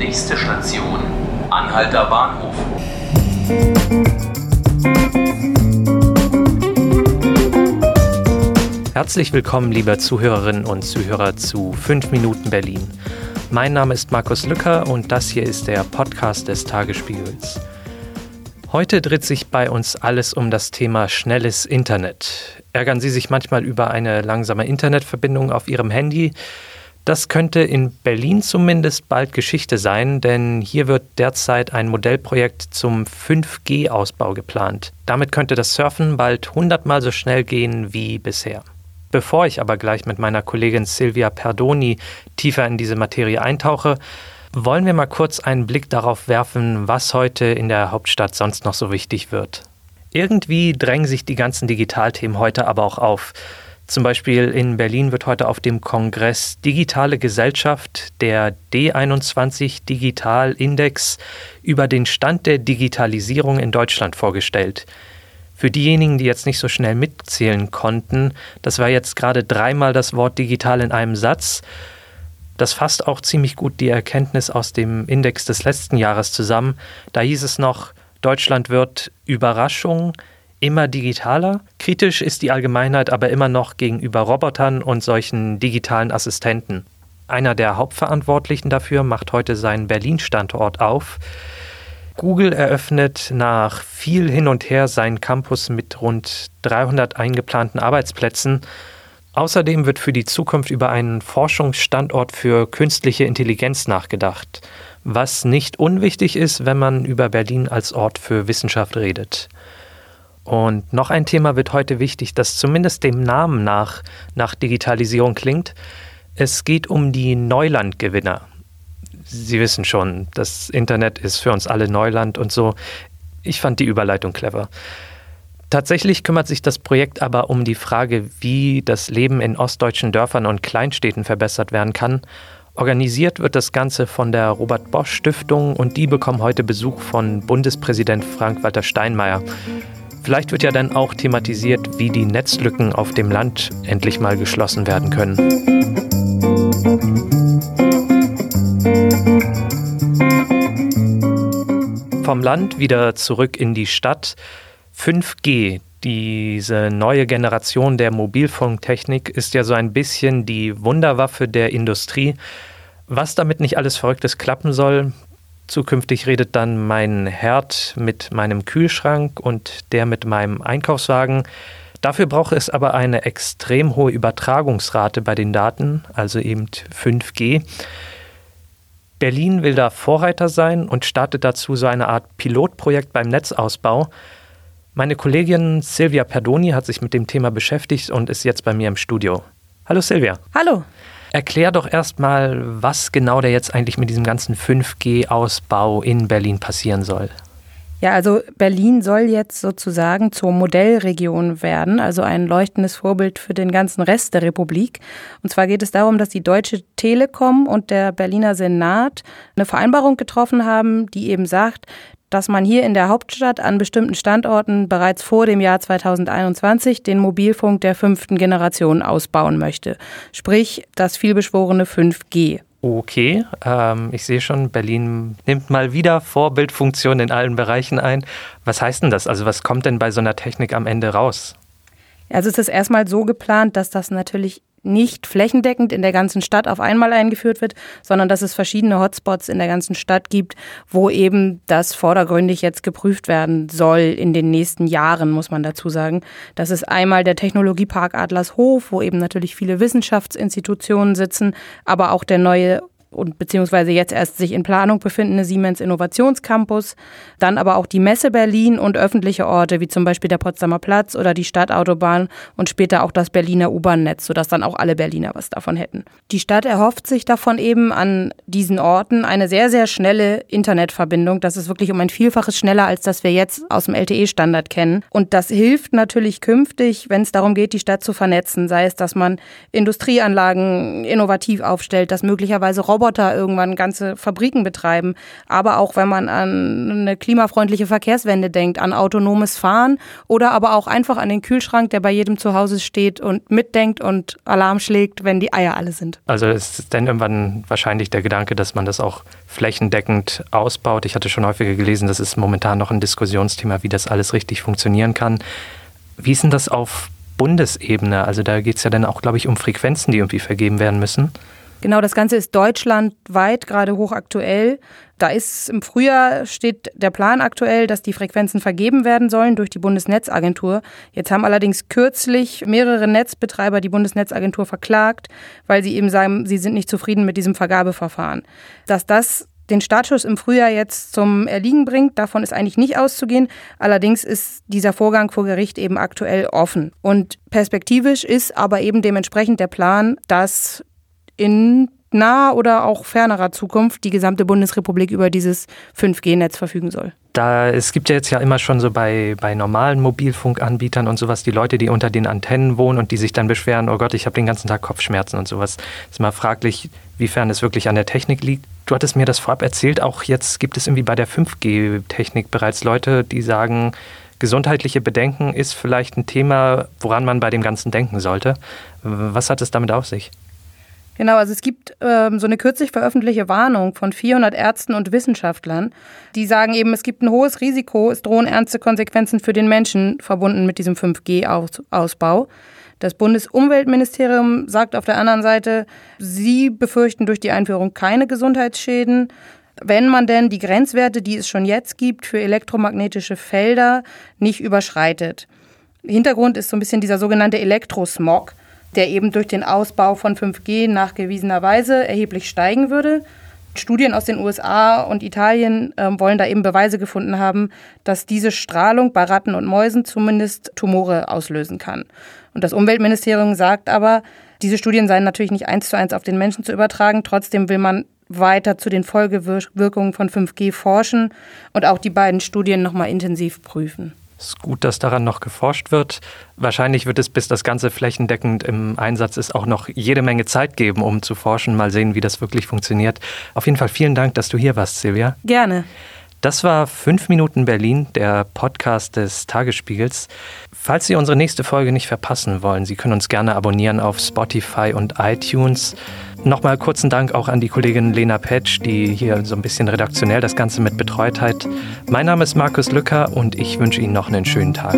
Nächste Station, Anhalter Bahnhof. Herzlich willkommen, liebe Zuhörerinnen und Zuhörer zu 5 Minuten Berlin. Mein Name ist Markus Lücker und das hier ist der Podcast des Tagesspiegels. Heute dreht sich bei uns alles um das Thema schnelles Internet. Ärgern Sie sich manchmal über eine langsame Internetverbindung auf Ihrem Handy? Das könnte in Berlin zumindest bald Geschichte sein, denn hier wird derzeit ein Modellprojekt zum 5G-Ausbau geplant. Damit könnte das Surfen bald hundertmal so schnell gehen wie bisher. Bevor ich aber gleich mit meiner Kollegin Silvia Perdoni tiefer in diese Materie eintauche, wollen wir mal kurz einen Blick darauf werfen, was heute in der Hauptstadt sonst noch so wichtig wird. Irgendwie drängen sich die ganzen Digitalthemen heute aber auch auf. Zum Beispiel in Berlin wird heute auf dem Kongress Digitale Gesellschaft der D21 Digital Index über den Stand der Digitalisierung in Deutschland vorgestellt. Für diejenigen, die jetzt nicht so schnell mitzählen konnten, das war jetzt gerade dreimal das Wort digital in einem Satz. Das fasst auch ziemlich gut die Erkenntnis aus dem Index des letzten Jahres zusammen. Da hieß es noch, Deutschland wird Überraschung immer digitaler. Kritisch ist die Allgemeinheit aber immer noch gegenüber Robotern und solchen digitalen Assistenten. Einer der Hauptverantwortlichen dafür macht heute seinen Berlin-Standort auf. Google eröffnet nach viel hin und her seinen Campus mit rund 300 eingeplanten Arbeitsplätzen. Außerdem wird für die Zukunft über einen Forschungsstandort für künstliche Intelligenz nachgedacht, was nicht unwichtig ist, wenn man über Berlin als Ort für Wissenschaft redet. Und noch ein Thema wird heute wichtig, das zumindest dem Namen nach nach Digitalisierung klingt. Es geht um die Neulandgewinner. Sie wissen schon, das Internet ist für uns alle Neuland und so. Ich fand die Überleitung clever. Tatsächlich kümmert sich das Projekt aber um die Frage, wie das Leben in ostdeutschen Dörfern und Kleinstädten verbessert werden kann. Organisiert wird das Ganze von der Robert Bosch Stiftung und die bekommen heute Besuch von Bundespräsident Frank-Walter Steinmeier. Vielleicht wird ja dann auch thematisiert, wie die Netzlücken auf dem Land endlich mal geschlossen werden können. vom Land wieder zurück in die Stadt. 5G, diese neue Generation der Mobilfunktechnik, ist ja so ein bisschen die Wunderwaffe der Industrie. Was damit nicht alles Verrücktes klappen soll, zukünftig redet dann mein Herd mit meinem Kühlschrank und der mit meinem Einkaufswagen. Dafür braucht es aber eine extrem hohe Übertragungsrate bei den Daten, also eben 5G. Berlin will da Vorreiter sein und startet dazu so eine Art Pilotprojekt beim Netzausbau. Meine Kollegin Silvia Perdoni hat sich mit dem Thema beschäftigt und ist jetzt bei mir im Studio. Hallo Silvia. Hallo. Erklär doch erstmal, was genau da jetzt eigentlich mit diesem ganzen 5G-Ausbau in Berlin passieren soll. Ja, also Berlin soll jetzt sozusagen zur Modellregion werden, also ein leuchtendes Vorbild für den ganzen Rest der Republik. Und zwar geht es darum, dass die Deutsche Telekom und der Berliner Senat eine Vereinbarung getroffen haben, die eben sagt, dass man hier in der Hauptstadt an bestimmten Standorten bereits vor dem Jahr 2021 den Mobilfunk der fünften Generation ausbauen möchte. Sprich das vielbeschworene 5G okay. Ähm, ich sehe schon, Berlin nimmt mal wieder Vorbildfunktion in allen Bereichen ein. Was heißt denn das? Also was kommt denn bei so einer Technik am Ende raus? Also es ist erstmal so geplant, dass das natürlich nicht flächendeckend in der ganzen Stadt auf einmal eingeführt wird, sondern dass es verschiedene Hotspots in der ganzen Stadt gibt, wo eben das vordergründig jetzt geprüft werden soll in den nächsten Jahren, muss man dazu sagen. Das ist einmal der Technologiepark Adlershof, wo eben natürlich viele Wissenschaftsinstitutionen sitzen, aber auch der neue und beziehungsweise jetzt erst sich in Planung befindende Siemens Innovationscampus, dann aber auch die Messe Berlin und öffentliche Orte wie zum Beispiel der Potsdamer Platz oder die Stadtautobahn und später auch das Berliner U-Bahn-Netz, sodass dann auch alle Berliner was davon hätten. Die Stadt erhofft sich davon eben an diesen Orten eine sehr, sehr schnelle Internetverbindung. Das ist wirklich um ein Vielfaches schneller, als das wir jetzt aus dem LTE-Standard kennen. Und das hilft natürlich künftig, wenn es darum geht, die Stadt zu vernetzen, sei es, dass man Industrieanlagen innovativ aufstellt, dass möglicherweise Roboter Roboter irgendwann ganze Fabriken betreiben. Aber auch wenn man an eine klimafreundliche Verkehrswende denkt, an autonomes Fahren oder aber auch einfach an den Kühlschrank, der bei jedem zu Hause steht und mitdenkt und Alarm schlägt, wenn die Eier alle sind. Also ist dann irgendwann wahrscheinlich der Gedanke, dass man das auch flächendeckend ausbaut. Ich hatte schon häufiger gelesen, das ist momentan noch ein Diskussionsthema, wie das alles richtig funktionieren kann. Wie ist denn das auf Bundesebene? Also da geht es ja dann auch, glaube ich, um Frequenzen, die irgendwie vergeben werden müssen. Genau, das Ganze ist deutschlandweit gerade hochaktuell. Da ist im Frühjahr steht der Plan aktuell, dass die Frequenzen vergeben werden sollen durch die Bundesnetzagentur. Jetzt haben allerdings kürzlich mehrere Netzbetreiber die Bundesnetzagentur verklagt, weil sie eben sagen, sie sind nicht zufrieden mit diesem Vergabeverfahren. Dass das den Startschuss im Frühjahr jetzt zum Erliegen bringt. Davon ist eigentlich nicht auszugehen. Allerdings ist dieser Vorgang vor Gericht eben aktuell offen. Und perspektivisch ist aber eben dementsprechend der Plan, dass in naher oder auch fernerer Zukunft die gesamte Bundesrepublik über dieses 5G-Netz verfügen soll. Da, es gibt ja jetzt ja immer schon so bei, bei normalen Mobilfunkanbietern und sowas, die Leute, die unter den Antennen wohnen und die sich dann beschweren, oh Gott, ich habe den ganzen Tag Kopfschmerzen und sowas. ist mal fraglich, wiefern es wirklich an der Technik liegt. Du hattest mir das vorab erzählt, auch jetzt gibt es irgendwie bei der 5G-Technik bereits Leute, die sagen, gesundheitliche Bedenken ist vielleicht ein Thema, woran man bei dem Ganzen denken sollte. Was hat es damit auf sich? Genau, also es gibt ähm, so eine kürzlich veröffentlichte Warnung von 400 Ärzten und Wissenschaftlern, die sagen eben, es gibt ein hohes Risiko, es drohen ernste Konsequenzen für den Menschen verbunden mit diesem 5G-Ausbau. Das Bundesumweltministerium sagt auf der anderen Seite, sie befürchten durch die Einführung keine Gesundheitsschäden. Wenn man denn die Grenzwerte, die es schon jetzt gibt, für elektromagnetische Felder nicht überschreitet. Hintergrund ist so ein bisschen dieser sogenannte Elektrosmog der eben durch den Ausbau von 5G nachgewiesenerweise erheblich steigen würde. Studien aus den USA und Italien äh, wollen da eben Beweise gefunden haben, dass diese Strahlung bei Ratten und Mäusen zumindest Tumore auslösen kann. Und das Umweltministerium sagt aber, diese Studien seien natürlich nicht eins zu eins auf den Menschen zu übertragen. Trotzdem will man weiter zu den Folgewirkungen von 5G forschen und auch die beiden Studien nochmal intensiv prüfen. Es ist gut, dass daran noch geforscht wird. Wahrscheinlich wird es, bis das Ganze flächendeckend im Einsatz ist, auch noch jede Menge Zeit geben, um zu forschen. Mal sehen, wie das wirklich funktioniert. Auf jeden Fall vielen Dank, dass du hier warst, Silvia. Gerne. Das war 5 Minuten Berlin, der Podcast des Tagesspiegels. Falls Sie unsere nächste Folge nicht verpassen wollen, Sie können uns gerne abonnieren auf Spotify und iTunes. Nochmal kurzen Dank auch an die Kollegin Lena Petsch, die hier so ein bisschen redaktionell das Ganze mit betreut hat. Mein Name ist Markus Lücker und ich wünsche Ihnen noch einen schönen Tag.